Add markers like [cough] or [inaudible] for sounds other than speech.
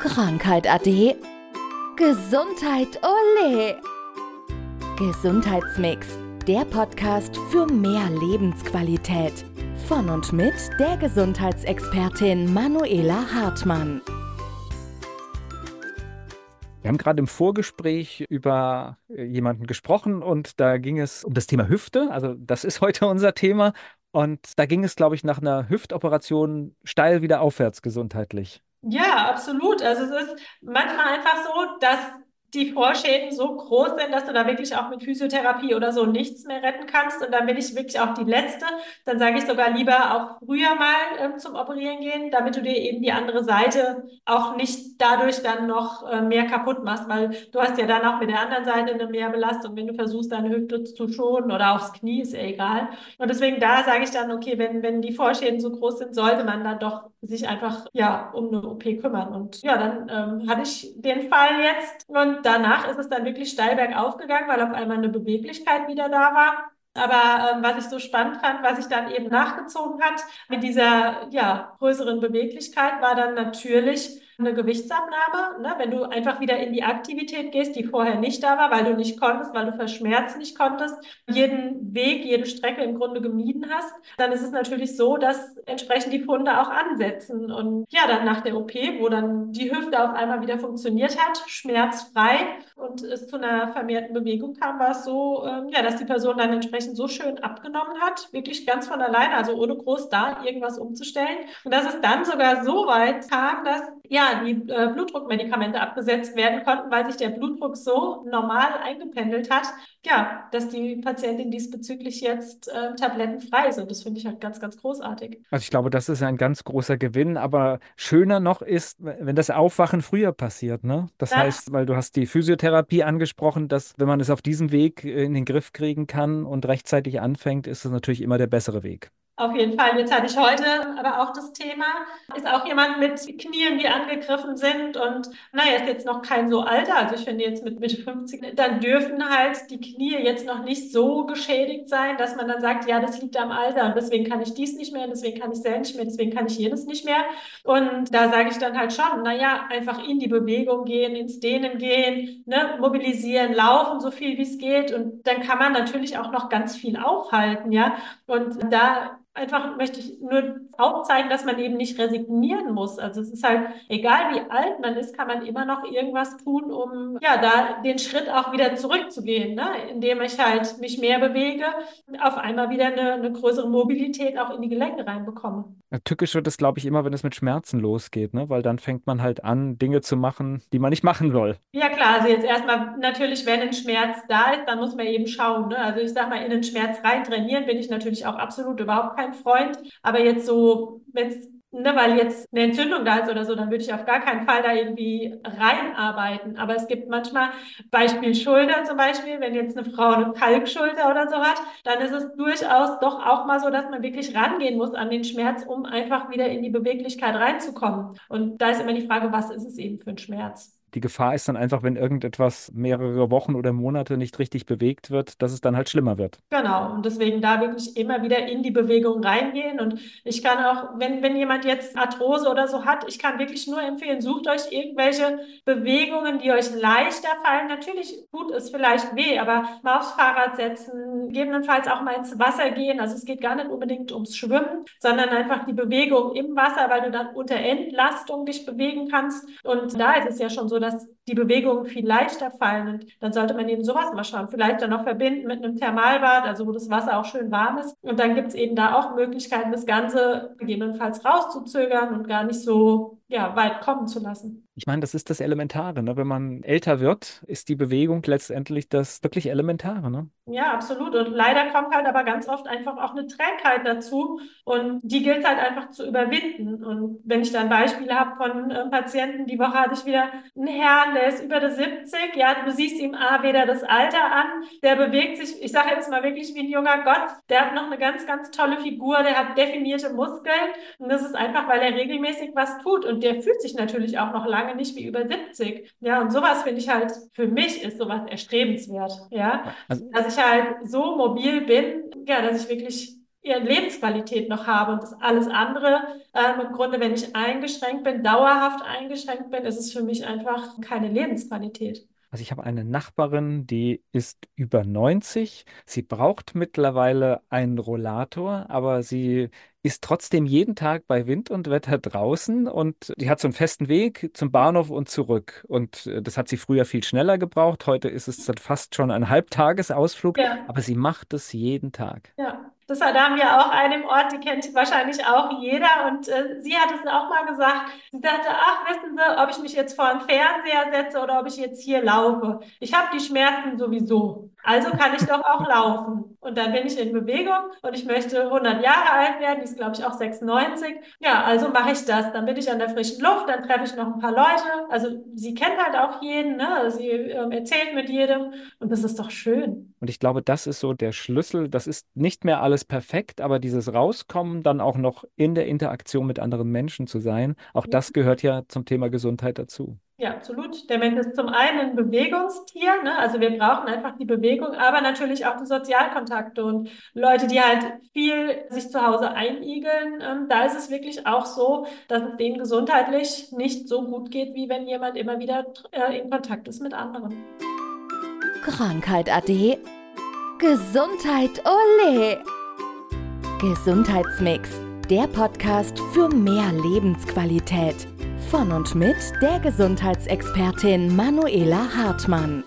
Krankheit ade. Gesundheit ole. Gesundheitsmix, der Podcast für mehr Lebensqualität. Von und mit der Gesundheitsexpertin Manuela Hartmann. Wir haben gerade im Vorgespräch über äh, jemanden gesprochen und da ging es um das Thema Hüfte. Also das ist [laughs] heute unser Thema. Und da ging es, glaube ich, nach einer Hüftoperation steil wieder aufwärts gesundheitlich. Ja, absolut. Also es ist manchmal einfach so, dass die Vorschäden so groß sind, dass du da wirklich auch mit Physiotherapie oder so nichts mehr retten kannst. Und dann bin ich wirklich auch die Letzte. Dann sage ich sogar lieber auch früher mal ähm, zum Operieren gehen, damit du dir eben die andere Seite auch nicht dadurch dann noch äh, mehr kaputt machst, weil du hast ja dann auch mit der anderen Seite eine Mehrbelastung, wenn du versuchst, deine Hüfte zu schonen oder auch das Knie, ist ja egal. Und deswegen da sage ich dann, okay, wenn, wenn die Vorschäden so groß sind, sollte man dann doch sich einfach ja um eine OP kümmern. Und ja, dann ähm, hatte ich den Fall jetzt und danach ist es dann wirklich steil bergauf gegangen, weil auf einmal eine Beweglichkeit wieder da war. Aber ähm, was ich so spannend fand, was sich dann eben nachgezogen hat mit dieser ja, größeren Beweglichkeit, war dann natürlich eine Gewichtsabnahme. Ne? Wenn du einfach wieder in die Aktivität gehst, die vorher nicht da war, weil du nicht konntest, weil du verschmerzt nicht konntest, jeden Weg, jede Strecke im Grunde gemieden hast, dann ist es natürlich so, dass entsprechend die Funde auch ansetzen. Und ja, dann nach der OP, wo dann die Hüfte auf einmal wieder funktioniert hat, schmerzfrei und es zu einer vermehrten Bewegung kam, war es so, ähm, ja, dass die Person dann entsprechend so schön abgenommen hat, wirklich ganz von alleine, also ohne groß da irgendwas umzustellen. Und dass es dann sogar so weit kam, dass ja, die äh, Blutdruckmedikamente abgesetzt werden konnten, weil sich der Blutdruck so normal eingependelt hat, ja, dass die Patientin diesbezüglich jetzt äh, tablettenfrei ist. Und das finde ich halt ganz, ganz großartig. Also ich glaube, das ist ein ganz großer Gewinn. Aber schöner noch ist, wenn das Aufwachen früher passiert. Ne? Das ja. heißt, weil du hast die Physiotherapie angesprochen, dass wenn man es auf diesem Weg in den Griff kriegen kann und rechtzeitig anfängt, ist es natürlich immer der bessere Weg. Auf jeden Fall. Jetzt hatte ich heute aber auch das Thema, ist auch jemand mit Knien, die angegriffen sind und naja, ist jetzt noch kein so alter, also ich finde jetzt mit Mitte 50, dann dürfen halt die Knie jetzt noch nicht so geschädigt sein, dass man dann sagt, ja, das liegt am Alter und deswegen kann ich dies nicht mehr, deswegen kann ich das nicht mehr, deswegen kann ich jenes nicht mehr. Und da sage ich dann halt schon, naja, einfach in die Bewegung gehen, ins Dehnen gehen, ne, mobilisieren, laufen, so viel wie es geht und dann kann man natürlich auch noch ganz viel aufhalten, ja. Und da einfach möchte ich nur aufzeigen, dass man eben nicht resignieren muss. Also es ist halt, egal wie alt man ist, kann man immer noch irgendwas tun, um ja da den Schritt auch wieder zurückzugehen, ne? indem ich halt mich mehr bewege, auf einmal wieder eine, eine größere Mobilität auch in die Gelenke reinbekomme. tückisch wird es, glaube ich, immer, wenn es mit Schmerzen losgeht, ne? weil dann fängt man halt an, Dinge zu machen, die man nicht machen soll. Ja klar, also jetzt erstmal natürlich, wenn ein Schmerz da ist, dann muss man eben schauen. Ne? Also ich sage mal, in den Schmerz rein trainieren bin ich natürlich auch absolut überhaupt kein kein Freund. Aber jetzt so, wenn es Ne, weil jetzt eine Entzündung da ist oder so, dann würde ich auf gar keinen Fall da irgendwie reinarbeiten. Aber es gibt manchmal, Beispiel Schulter zum Beispiel, wenn jetzt eine Frau eine Kalkschulter oder so hat, dann ist es durchaus doch auch mal so, dass man wirklich rangehen muss an den Schmerz, um einfach wieder in die Beweglichkeit reinzukommen. Und da ist immer die Frage, was ist es eben für ein Schmerz? Die Gefahr ist dann einfach, wenn irgendetwas mehrere Wochen oder Monate nicht richtig bewegt wird, dass es dann halt schlimmer wird. Genau. Und deswegen da wirklich immer wieder in die Bewegung reingehen. Und ich kann auch, wenn, wenn jemand jetzt Arthrose oder so hat, ich kann wirklich nur empfehlen, sucht euch irgendwelche Bewegungen, die euch leichter fallen. Natürlich tut es vielleicht weh, aber mal aufs Fahrrad setzen, gegebenenfalls auch mal ins Wasser gehen. Also es geht gar nicht unbedingt ums Schwimmen, sondern einfach die Bewegung im Wasser, weil du dann unter Entlastung dich bewegen kannst. Und da ist es ja schon so, dass die Bewegungen viel leichter fallen. Und dann sollte man eben sowas mal schauen. Vielleicht dann noch verbinden mit einem Thermalbad, also wo das Wasser auch schön warm ist. Und dann gibt es eben da auch Möglichkeiten, das Ganze gegebenenfalls rauszuzögern und gar nicht so ja, weit kommen zu lassen. Ich meine, das ist das Elementare. Ne? Wenn man älter wird, ist die Bewegung letztendlich das wirklich Elementare. Ne? Ja, absolut. Und leider kommt halt aber ganz oft einfach auch eine Trägheit dazu. Und die gilt halt einfach zu überwinden. Und wenn ich dann Beispiele habe von äh, Patienten, die Woche hatte ich wieder einen Herrn, der ist über das 70. Ja, du siehst ihm A, weder das Alter an, der bewegt sich, ich sage jetzt mal wirklich wie ein junger Gott. Der hat noch eine ganz, ganz tolle Figur, der hat definierte Muskeln. Und das ist einfach, weil er regelmäßig was tut. Und der fühlt sich natürlich auch noch lange lange nicht wie über 70. Ja, und sowas finde ich halt, für mich ist sowas erstrebenswert. Ja, also, dass ich halt so mobil bin, ja, dass ich wirklich ihre Lebensqualität noch habe und das alles andere ähm, im Grunde, wenn ich eingeschränkt bin, dauerhaft eingeschränkt bin, ist es für mich einfach keine Lebensqualität. Also ich habe eine Nachbarin, die ist über 90. Sie braucht mittlerweile einen Rollator, aber sie ist trotzdem jeden Tag bei Wind und Wetter draußen und die hat so einen festen Weg zum Bahnhof und zurück. Und äh, das hat sie früher viel schneller gebraucht. Heute ist es dann fast schon ein Halbtagesausflug, Ja. aber sie macht es jeden Tag. Ja, das da haben wir auch einen im Ort, die kennt wahrscheinlich auch jeder. Und äh, sie hat es auch mal gesagt. Sie sagte, ach, wissen Sie, ob ich mich jetzt vor den Fernseher setze oder ob ich jetzt hier laufe. Ich habe die Schmerzen sowieso. Also kann ich doch auch laufen. Und dann bin ich in Bewegung und ich möchte 100 Jahre alt werden. Die ist, glaube ich, auch 96. Ja, also mache ich das. Dann bin ich an der frischen Luft, dann treffe ich noch ein paar Leute. Also sie kennt halt auch jeden, ne? Sie ähm, erzählt mit jedem und das ist doch schön. Und ich glaube, das ist so der Schlüssel. Das ist nicht mehr alles perfekt, aber dieses Rauskommen, dann auch noch in der Interaktion mit anderen Menschen zu sein, auch das gehört ja zum Thema Gesundheit dazu. Ja, absolut. Der Mensch ist zum einen ein Bewegungstier, ne? Also wir brauchen einfach die Bewegung, aber natürlich auch die Sozialkontakte und Leute, die halt viel sich zu Hause einigeln. Ähm, da ist es wirklich auch so, dass es denen gesundheitlich nicht so gut geht, wie wenn jemand immer wieder äh, in Kontakt ist mit anderen. Krankheit ade. Gesundheit ole. Gesundheitsmix. Der Podcast für mehr Lebensqualität. Von und mit der Gesundheitsexpertin Manuela Hartmann.